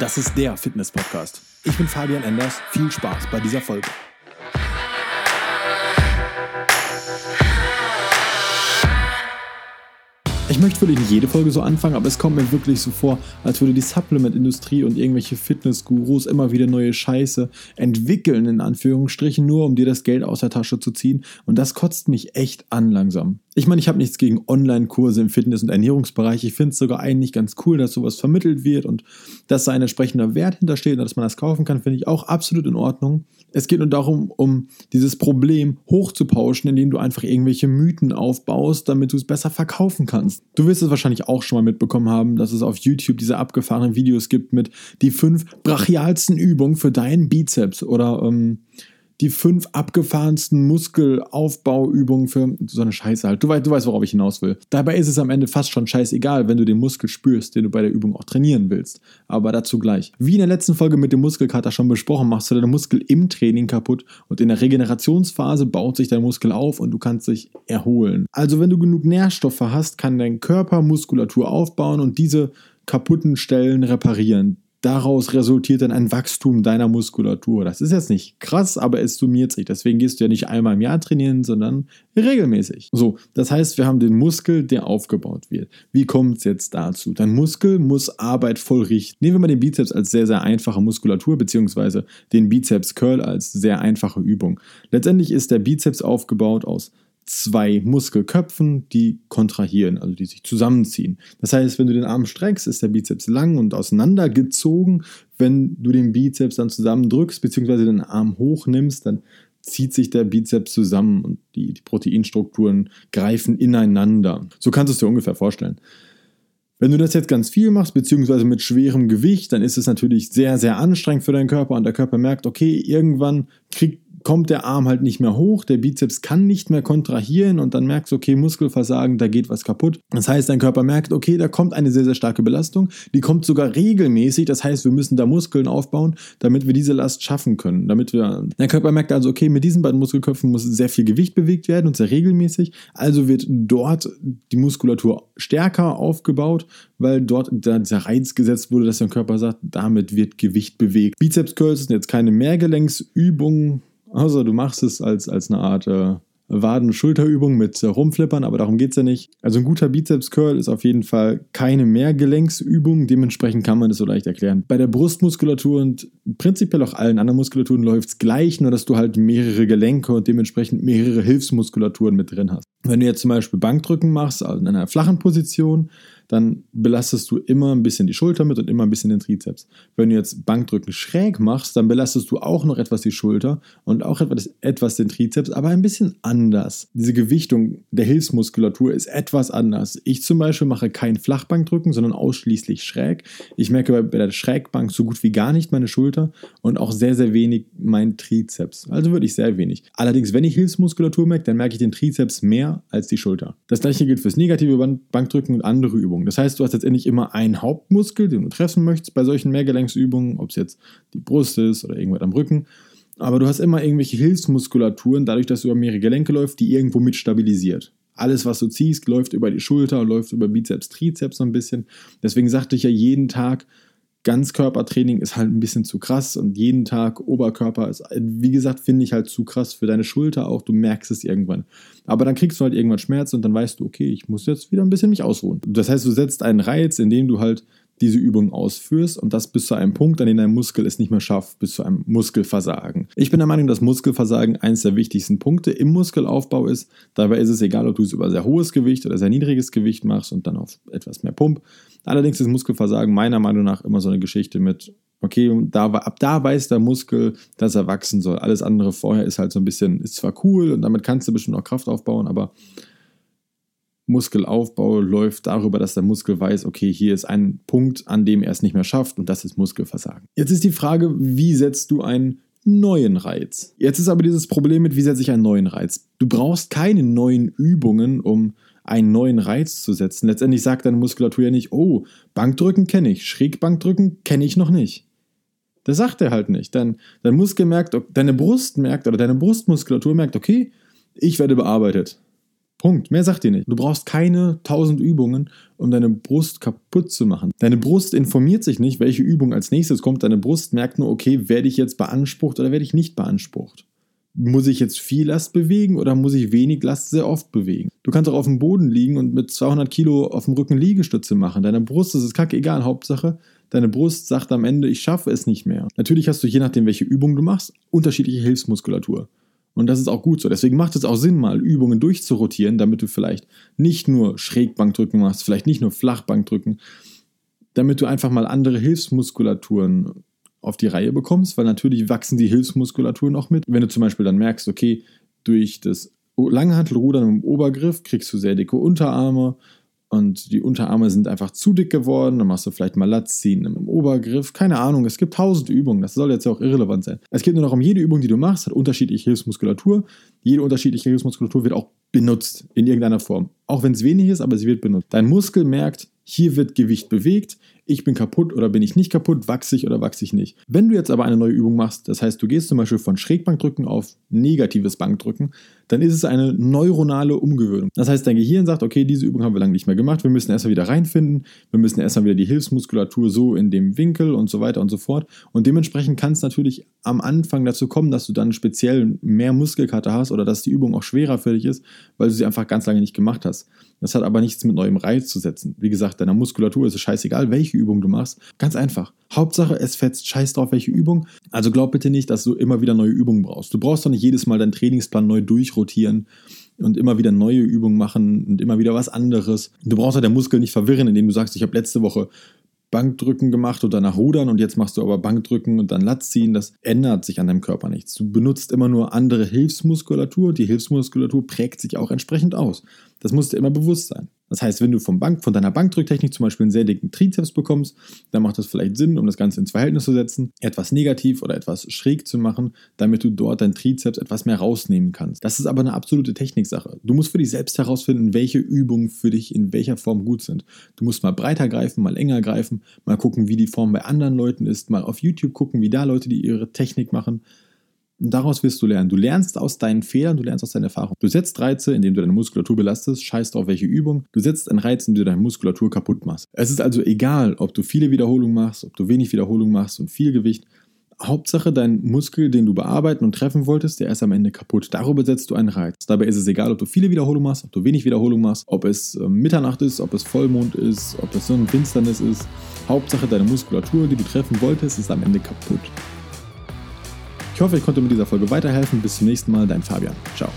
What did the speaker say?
Das ist der Fitness-Podcast. Ich bin Fabian Enders. Viel Spaß bei dieser Folge. Ich möchte wirklich nicht jede Folge so anfangen, aber es kommt mir wirklich so vor, als würde die Supplement-Industrie und irgendwelche Fitness-Gurus immer wieder neue Scheiße entwickeln, in Anführungsstrichen, nur um dir das Geld aus der Tasche zu ziehen. Und das kotzt mich echt an langsam. Ich meine, ich habe nichts gegen Online-Kurse im Fitness- und Ernährungsbereich. Ich finde es sogar eigentlich ganz cool, dass sowas vermittelt wird und dass da ein entsprechender Wert hintersteht und dass man das kaufen kann, finde ich auch absolut in Ordnung. Es geht nur darum, um dieses Problem hochzupauschen, indem du einfach irgendwelche Mythen aufbaust, damit du es besser verkaufen kannst. Du wirst es wahrscheinlich auch schon mal mitbekommen haben, dass es auf YouTube diese abgefahrenen Videos gibt mit die fünf brachialsten Übungen für deinen Bizeps oder ähm, die fünf abgefahrensten Muskelaufbauübungen für so eine Scheiße halt. Du, weißt, du weißt, worauf ich hinaus will. Dabei ist es am Ende fast schon scheißegal, wenn du den Muskel spürst, den du bei der Übung auch trainieren willst. Aber dazu gleich. Wie in der letzten Folge mit dem Muskelkater schon besprochen, machst du deinen Muskel im Training kaputt und in der Regenerationsphase baut sich dein Muskel auf und du kannst dich erholen. Also wenn du genug Nährstoffe hast, kann dein Körper Muskulatur aufbauen und diese kaputten Stellen reparieren daraus resultiert dann ein Wachstum deiner Muskulatur. Das ist jetzt nicht krass, aber es summiert sich. Deswegen gehst du ja nicht einmal im Jahr trainieren, sondern regelmäßig. So, das heißt, wir haben den Muskel, der aufgebaut wird. Wie kommt es jetzt dazu? Dein Muskel muss Arbeit vollrichten. Nehmen wir mal den Bizeps als sehr, sehr einfache Muskulatur, beziehungsweise den Bizeps Curl als sehr einfache Übung. Letztendlich ist der Bizeps aufgebaut aus zwei Muskelköpfen, die kontrahieren, also die sich zusammenziehen. Das heißt, wenn du den Arm streckst, ist der Bizeps lang und auseinandergezogen. Wenn du den Bizeps dann zusammendrückst, beziehungsweise den Arm hochnimmst, dann zieht sich der Bizeps zusammen und die, die Proteinstrukturen greifen ineinander. So kannst du es dir ungefähr vorstellen. Wenn du das jetzt ganz viel machst, beziehungsweise mit schwerem Gewicht, dann ist es natürlich sehr, sehr anstrengend für deinen Körper und der Körper merkt, okay, irgendwann kriegt kommt der Arm halt nicht mehr hoch, der Bizeps kann nicht mehr kontrahieren und dann merkst du, okay, Muskelversagen, da geht was kaputt. Das heißt, dein Körper merkt, okay, da kommt eine sehr, sehr starke Belastung, die kommt sogar regelmäßig, das heißt, wir müssen da Muskeln aufbauen, damit wir diese Last schaffen können, damit wir, der Körper merkt also, okay, mit diesen beiden Muskelköpfen muss sehr viel Gewicht bewegt werden und sehr regelmäßig, also wird dort die Muskulatur stärker aufgebaut, weil dort dieser Reiz gesetzt wurde, dass dein Körper sagt, damit wird Gewicht bewegt. Bizeps Curls sind jetzt keine Mehrgelenksübungen, also du machst es als, als eine Art äh, Waden-Schulterübung mit äh, Rumflippern, aber darum geht es ja nicht. Also ein guter Bizeps-Curl ist auf jeden Fall keine Mehrgelenksübung, dementsprechend kann man das so leicht erklären. Bei der Brustmuskulatur und prinzipiell auch allen anderen Muskulaturen läuft es gleich, nur dass du halt mehrere Gelenke und dementsprechend mehrere Hilfsmuskulaturen mit drin hast. Wenn du jetzt zum Beispiel Bankdrücken machst, also in einer flachen Position, dann belastest du immer ein bisschen die Schulter mit und immer ein bisschen den Trizeps. Wenn du jetzt Bankdrücken schräg machst, dann belastest du auch noch etwas die Schulter und auch etwas, etwas den Trizeps, aber ein bisschen anders. Diese Gewichtung der Hilfsmuskulatur ist etwas anders. Ich zum Beispiel mache kein Flachbankdrücken, sondern ausschließlich schräg. Ich merke bei der Schrägbank so gut wie gar nicht meine Schulter und auch sehr, sehr wenig mein Trizeps. Also wirklich sehr wenig. Allerdings, wenn ich Hilfsmuskulatur merke, dann merke ich den Trizeps mehr als die Schulter. Das gleiche gilt fürs negative Bankdrücken und andere Übungen. Übungen. Das heißt, du hast letztendlich immer einen Hauptmuskel, den du treffen möchtest bei solchen Mehrgelenksübungen, ob es jetzt die Brust ist oder irgendwas am Rücken. Aber du hast immer irgendwelche Hilfsmuskulaturen, dadurch, dass du über mehrere Gelenke läufst, die irgendwo mit stabilisiert. Alles, was du ziehst, läuft über die Schulter, läuft über Bizeps, Trizeps so ein bisschen. Deswegen sagte ich ja jeden Tag, Ganzkörpertraining ist halt ein bisschen zu krass und jeden Tag Oberkörper ist, wie gesagt, finde ich halt zu krass für deine Schulter auch. Du merkst es irgendwann. Aber dann kriegst du halt irgendwann Schmerz und dann weißt du, okay, ich muss jetzt wieder ein bisschen mich ausruhen. Das heißt, du setzt einen Reiz, indem du halt diese Übung ausführst und das bis zu einem Punkt, an dem dein Muskel es nicht mehr schafft, bis zu einem Muskelversagen. Ich bin der Meinung, dass Muskelversagen eines der wichtigsten Punkte im Muskelaufbau ist. Dabei ist es egal, ob du es über sehr hohes Gewicht oder sehr niedriges Gewicht machst und dann auf etwas mehr Pump. Allerdings ist Muskelversagen meiner Meinung nach immer so eine Geschichte mit, okay, da, ab da weiß der Muskel, dass er wachsen soll. Alles andere vorher ist halt so ein bisschen, ist zwar cool und damit kannst du bestimmt auch Kraft aufbauen, aber Muskelaufbau läuft darüber, dass der Muskel weiß, okay, hier ist ein Punkt, an dem er es nicht mehr schafft und das ist Muskelversagen. Jetzt ist die Frage, wie setzt du einen neuen Reiz? Jetzt ist aber dieses Problem mit, wie setze ich einen neuen Reiz? Du brauchst keine neuen Übungen, um einen neuen Reiz zu setzen. Letztendlich sagt deine Muskulatur ja nicht, oh, Bankdrücken kenne ich, Schrägbankdrücken kenne ich noch nicht. Das sagt er halt nicht. Dein, dein Muskel merkt, deine Brust merkt oder deine Brustmuskulatur merkt, okay, ich werde bearbeitet. Punkt. Mehr sagt dir nicht. Du brauchst keine 1000 Übungen, um deine Brust kaputt zu machen. Deine Brust informiert sich nicht, welche Übung als nächstes kommt. Deine Brust merkt nur, okay, werde ich jetzt beansprucht oder werde ich nicht beansprucht. Muss ich jetzt viel Last bewegen oder muss ich wenig Last sehr oft bewegen? Du kannst auch auf dem Boden liegen und mit 200 Kilo auf dem Rücken Liegestütze machen. Deiner Brust ist es kacke egal. Hauptsache, deine Brust sagt am Ende, ich schaffe es nicht mehr. Natürlich hast du je nachdem, welche Übung du machst, unterschiedliche Hilfsmuskulatur. Und das ist auch gut so. Deswegen macht es auch Sinn, mal Übungen durchzurotieren, damit du vielleicht nicht nur Schrägbankdrücken machst, vielleicht nicht nur Flachbankdrücken, damit du einfach mal andere Hilfsmuskulaturen auf die Reihe bekommst, weil natürlich wachsen die Hilfsmuskulaturen auch mit. Wenn du zum Beispiel dann merkst, okay, durch das Langhantelrudern im Obergriff kriegst du sehr dicke Unterarme, und die Unterarme sind einfach zu dick geworden, dann machst du vielleicht mal Latziehen im Obergriff, keine Ahnung, es gibt tausende Übungen, das soll jetzt ja auch irrelevant sein. Es geht nur noch um jede Übung, die du machst, hat unterschiedliche Hilfsmuskulatur. Jede unterschiedliche Hilfsmuskulatur wird auch benutzt in irgendeiner Form. Auch wenn es wenig ist, aber sie wird benutzt. Dein Muskel merkt, hier wird Gewicht bewegt, ich bin kaputt oder bin ich nicht kaputt, wachse ich oder wachse ich nicht. Wenn du jetzt aber eine neue Übung machst, das heißt, du gehst zum Beispiel von Schrägbankdrücken auf negatives Bankdrücken, dann ist es eine neuronale Umgewöhnung. Das heißt, dein Gehirn sagt, okay, diese Übung haben wir lange nicht mehr gemacht, wir müssen erstmal wieder reinfinden, wir müssen erstmal wieder die Hilfsmuskulatur so in dem Winkel und so weiter und so fort. Und dementsprechend kann es natürlich am Anfang dazu kommen, dass du dann speziell mehr Muskelkater hast oder dass die Übung auch schwerer für dich ist, weil du sie einfach ganz lange nicht gemacht hast. Das hat aber nichts mit neuem Reiz zu setzen. Wie gesagt, deiner Muskulatur ist es scheißegal, welche Übung du machst. Ganz einfach. Hauptsache, es fetzt scheiß drauf, welche Übung. Also glaub bitte nicht, dass du immer wieder neue Übungen brauchst. Du brauchst doch nicht jedes Mal deinen Trainingsplan neu durchrotieren und immer wieder neue Übungen machen und immer wieder was anderes. Du brauchst ja den Muskel nicht verwirren, indem du sagst, ich habe letzte Woche Bankdrücken gemacht und danach Rudern und jetzt machst du aber Bankdrücken und dann Latz ziehen. Das ändert sich an deinem Körper nichts. Du benutzt immer nur andere Hilfsmuskulatur. Die Hilfsmuskulatur prägt sich auch entsprechend aus. Das muss dir immer bewusst sein. Das heißt, wenn du vom Bank, von deiner Bankdrücktechnik zum Beispiel einen sehr dicken Trizeps bekommst, dann macht das vielleicht Sinn, um das Ganze ins Verhältnis zu setzen, etwas negativ oder etwas schräg zu machen, damit du dort dein Trizeps etwas mehr rausnehmen kannst. Das ist aber eine absolute Techniksache. Du musst für dich selbst herausfinden, welche Übungen für dich in welcher Form gut sind. Du musst mal breiter greifen, mal enger greifen, mal gucken, wie die Form bei anderen Leuten ist, mal auf YouTube gucken, wie da Leute, die ihre Technik machen. Und daraus wirst du lernen. Du lernst aus deinen Fehlern, du lernst aus deiner Erfahrung. Du setzt Reize, indem du deine Muskulatur belastest, scheißt auf welche Übung. Du setzt einen Reiz, indem du deine Muskulatur kaputt machst. Es ist also egal, ob du viele Wiederholungen machst, ob du wenig Wiederholungen machst und viel Gewicht. Hauptsache, dein Muskel, den du bearbeiten und treffen wolltest, der ist am Ende kaputt. Darüber setzt du einen Reiz. Dabei ist es egal, ob du viele Wiederholungen machst, ob du wenig Wiederholungen machst, ob es äh, Mitternacht ist, ob es Vollmond ist, ob es so ein Finsternis ist. Hauptsache, deine Muskulatur, die du treffen wolltest, ist am Ende kaputt. Ich hoffe, ich konnte mit dieser Folge weiterhelfen. Bis zum nächsten Mal, dein Fabian. Ciao.